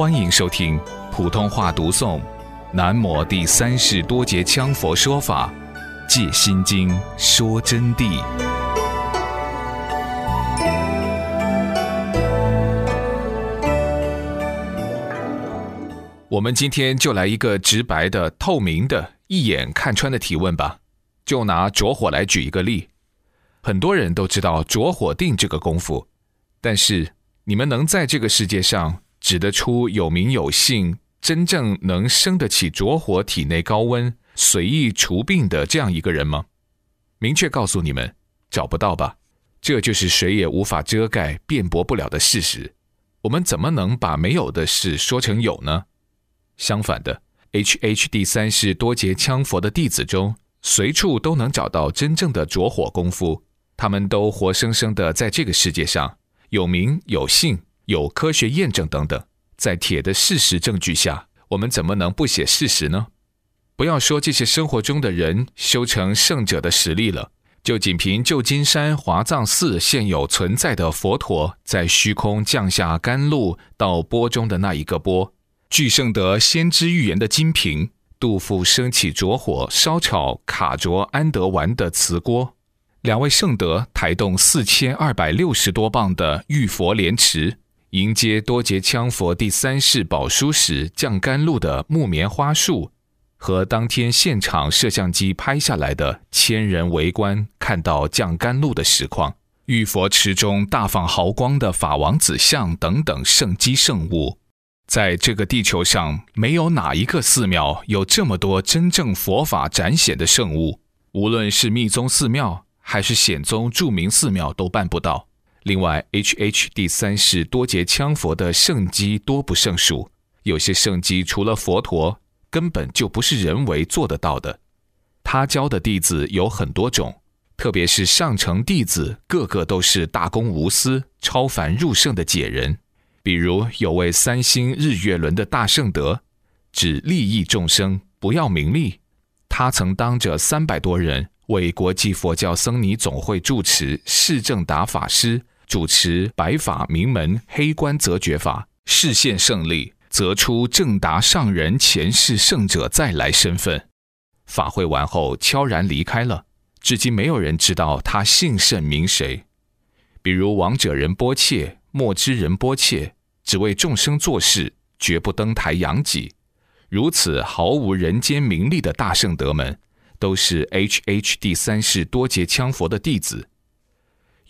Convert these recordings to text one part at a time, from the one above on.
欢迎收听普通话读诵《南摩第三世多杰羌佛说法借心经说真谛》。我们今天就来一个直白的、透明的、一眼看穿的提问吧。就拿着火来举一个例，很多人都知道着火定这个功夫，但是你们能在这个世界上指得出有名有姓、真正能生得起着火、体内高温、随意除病的这样一个人吗？明确告诉你们，找不到吧？这就是谁也无法遮盖、辩驳不了的事实。我们怎么能把没有的事说成有呢？相反的，H H 第三世多劫羌佛的弟子中，随处都能找到真正的着火功夫。他们都活生生的在这个世界上，有名有姓，有科学验证等等。在铁的事实证据下，我们怎么能不写事实呢？不要说这些生活中的人修成圣者的实力了，就仅凭旧金山华藏寺现有存在的佛陀在虚空降下甘露到钵中的那一个钵。具圣德先知预言的金瓶，杜甫升起着火烧炒卡卓安德丸的瓷锅，两位圣德抬动四千二百六十多磅的玉佛莲池，迎接多杰羌佛第三世宝书时降甘露的木棉花树，和当天现场摄像机拍下来的千人围观看到降甘露的实况，玉佛池中大放豪光的法王子像等等圣机圣物。在这个地球上，没有哪一个寺庙有这么多真正佛法展显的圣物。无论是密宗寺庙，还是显宗著名寺庙，都办不到。另外，H H 第三世多劫羌佛的圣机多不胜数，有些圣机除了佛陀，根本就不是人为做得到的。他教的弟子有很多种，特别是上乘弟子，个个都是大公无私、超凡入圣的解人。比如有位三星日月轮的大圣德，只利益众生，不要名利。他曾当着三百多人为国际佛教僧尼总会住持释正达法师主持白法名门黑关择觉法，视现胜利，则出正达上人前世圣者再来身份。法会完后悄然离开了，至今没有人知道他姓甚名谁。比如王者仁波切。莫知人波切，只为众生做事，绝不登台扬己。如此毫无人间名利的大圣德们，都是 H H 第三世多劫羌佛的弟子。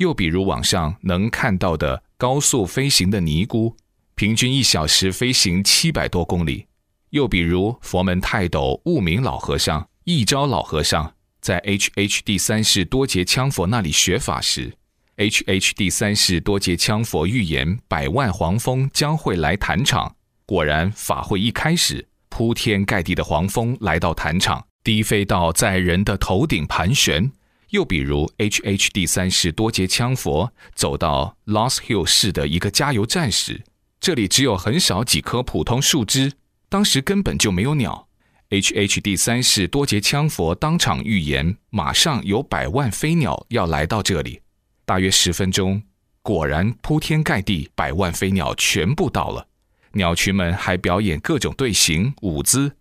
又比如网上能看到的高速飞行的尼姑，平均一小时飞行七百多公里。又比如佛门泰斗悟明老和尚、一招老和尚，在 H H 第三世多劫羌佛那里学法时。H H 第三世多劫羌佛预言百万黄蜂将会来坛场，果然法会一开始，铺天盖地的黄蜂来到坛场，低飞到在人的头顶盘旋。又比如 H H 第三世多劫羌佛走到 Los Hill 市的一个加油站时，这里只有很少几棵普通树枝，当时根本就没有鸟。H H 第三世多劫羌佛当场预言，马上有百万飞鸟要来到这里。大约十分钟，果然铺天盖地，百万飞鸟全部到了。鸟群们还表演各种队形舞姿。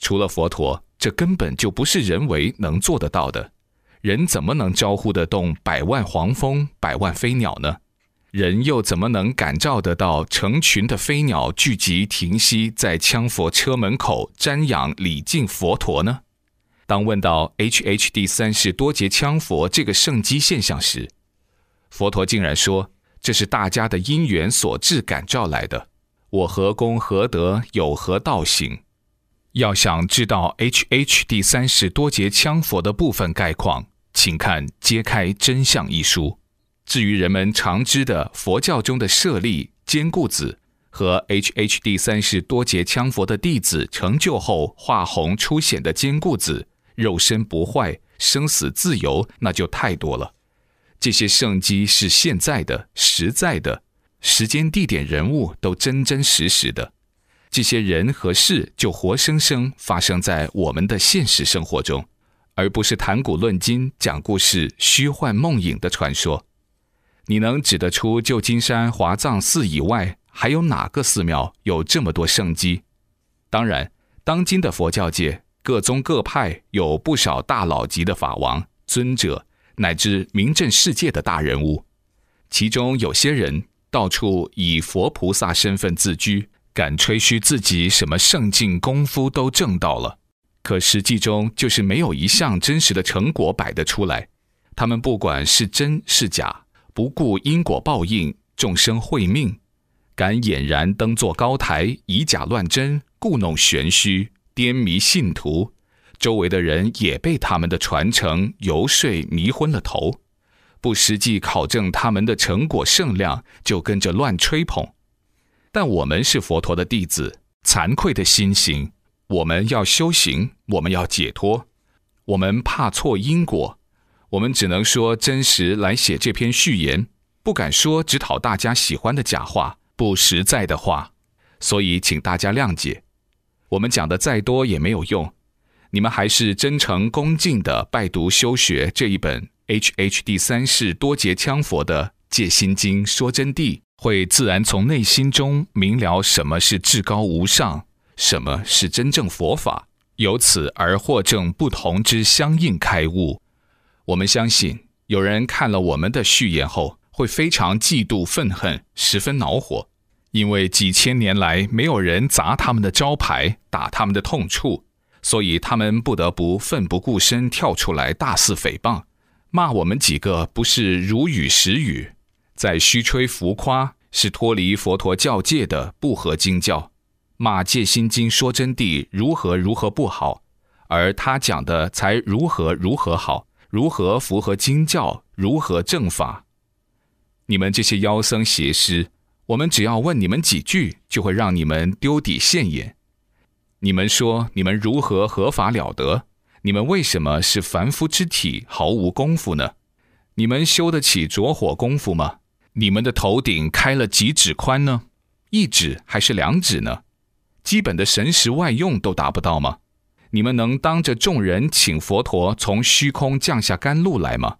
除了佛陀，这根本就不是人为能做得到的。人怎么能招呼得动百万黄蜂、百万飞鸟呢？人又怎么能感召得到成群的飞鸟聚集停息在羌佛车门口瞻仰礼敬佛陀呢？当问到 H H 第三世多劫羌佛这个圣机现象时，佛陀竟然说：“这是大家的因缘所致感召来的，我何功何德，有何道行？要想知道 H H 第三世多劫羌佛的部分概况，请看《揭开真相》一书。至于人们常知的佛教中的舍利、坚固子和 HHD 三世多劫羌佛的弟子成就后化红出显的坚固子，肉身不坏，生死自由，那就太多了。”这些圣机是现在的、实在的，时间、地点、人物都真真实实的。这些人和事就活生生发生在我们的现实生活中，而不是谈古论今、讲故事、虚幻梦影的传说。你能指得出旧金山华藏寺以外还有哪个寺庙有这么多圣迹？当然，当今的佛教界各宗各派有不少大佬级的法王、尊者，乃至名震世界的大人物，其中有些人到处以佛菩萨身份自居，敢吹嘘自己什么圣境功夫都证到了，可实际中就是没有一项真实的成果摆得出来。他们不管是真是假，不顾因果报应、众生慧命。敢俨然登坐高台，以假乱真，故弄玄虚，颠迷信徒。周围的人也被他们的传承游说迷昏了头，不实际考证他们的成果圣量，就跟着乱吹捧。但我们是佛陀的弟子，惭愧的心行，我们要修行，我们要解脱，我们怕错因果，我们只能说真实来写这篇序言，不敢说只讨大家喜欢的假话。不实在的话，所以请大家谅解。我们讲的再多也没有用，你们还是真诚恭敬的拜读修学这一本 H H 第三世多劫羌佛的《戒心经》说真谛，会自然从内心中明了什么是至高无上，什么是真正佛法，由此而获证不同之相应开悟。我们相信，有人看了我们的序言后。会非常嫉妒愤恨，十分恼火，因为几千年来没有人砸他们的招牌，打他们的痛处，所以他们不得不奋不顾身跳出来大肆诽谤，骂我们几个不是如语实语，在虚吹浮夸，是脱离佛陀教界的不合经教，马戒心经说真谛如何如何不好，而他讲的才如何如何好，如何符合经教，如何正法。你们这些妖僧邪师，我们只要问你们几句，就会让你们丢底现眼。你们说你们如何合法了得？你们为什么是凡夫之体，毫无功夫呢？你们修得起着火功夫吗？你们的头顶开了几指宽呢？一指还是两指呢？基本的神识外用都达不到吗？你们能当着众人请佛陀从虚空降下甘露来吗？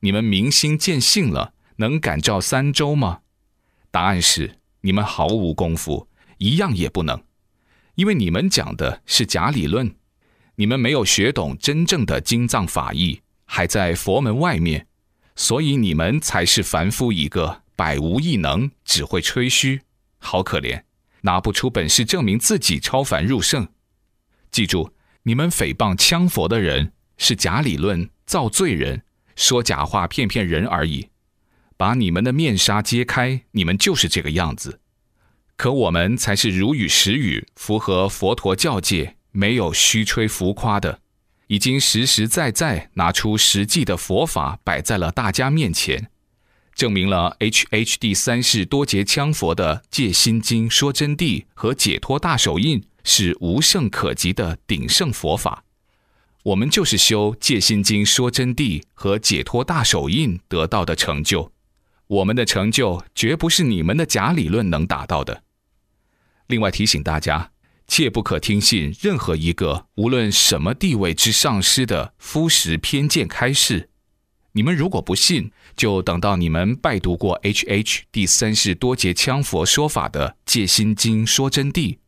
你们明心见性了？能感召三周吗？答案是你们毫无功夫，一样也不能，因为你们讲的是假理论，你们没有学懂真正的经藏法义，还在佛门外面，所以你们才是凡夫一个，百无一能，只会吹嘘，好可怜，拿不出本事证明自己超凡入圣。记住，你们诽谤羌佛的人是假理论造罪人，说假话骗骗人而已。把你们的面纱揭开，你们就是这个样子。可我们才是如语实语，符合佛陀教界，没有虚吹浮夸的，已经实实在在拿出实际的佛法摆在了大家面前，证明了 HHD 三世多劫羌佛的戒心经说真谛和解脱大手印是无胜可及的鼎盛佛法。我们就是修戒心经说真谛和解脱大手印得到的成就。我们的成就绝不是你们的假理论能达到的。另外提醒大家，切不可听信任何一个无论什么地位之上师的肤实偏见开示。你们如果不信，就等到你们拜读过 H H 第三世多劫羌佛说法的戒心经说真谛，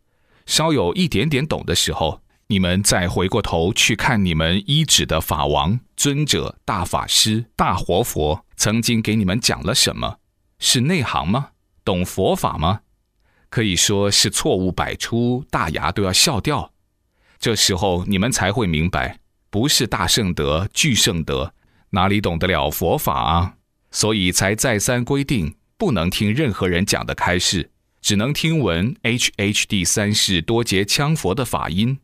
稍有一点点懂的时候。你们再回过头去看你们依止的法王、尊者、大法师、大活佛，曾经给你们讲了什么？是内行吗？懂佛法吗？可以说是错误百出，大牙都要笑掉。这时候你们才会明白，不是大圣德、巨圣德，哪里懂得了佛法啊？所以才再三规定，不能听任何人讲的开示，只能听闻 H H 第三世多劫羌佛的法音。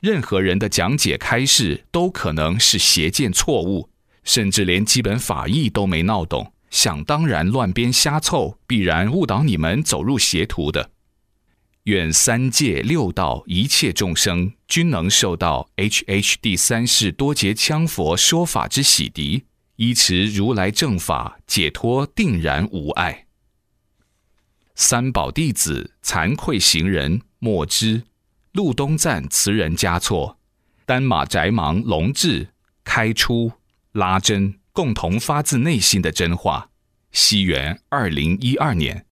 任何人的讲解开示都可能是邪见错误，甚至连基本法义都没闹懂，想当然乱编瞎凑，必然误导你们走入邪途的。愿三界六道一切众生均能受到 H H 第三世多劫羌佛说法之洗涤，依持如来正法，解脱定然无碍。三宝弟子惭愧行人莫知。路东赞词人嘉措，丹马宅芒龙志开出拉真，共同发自内心的真话。西元二零一二年。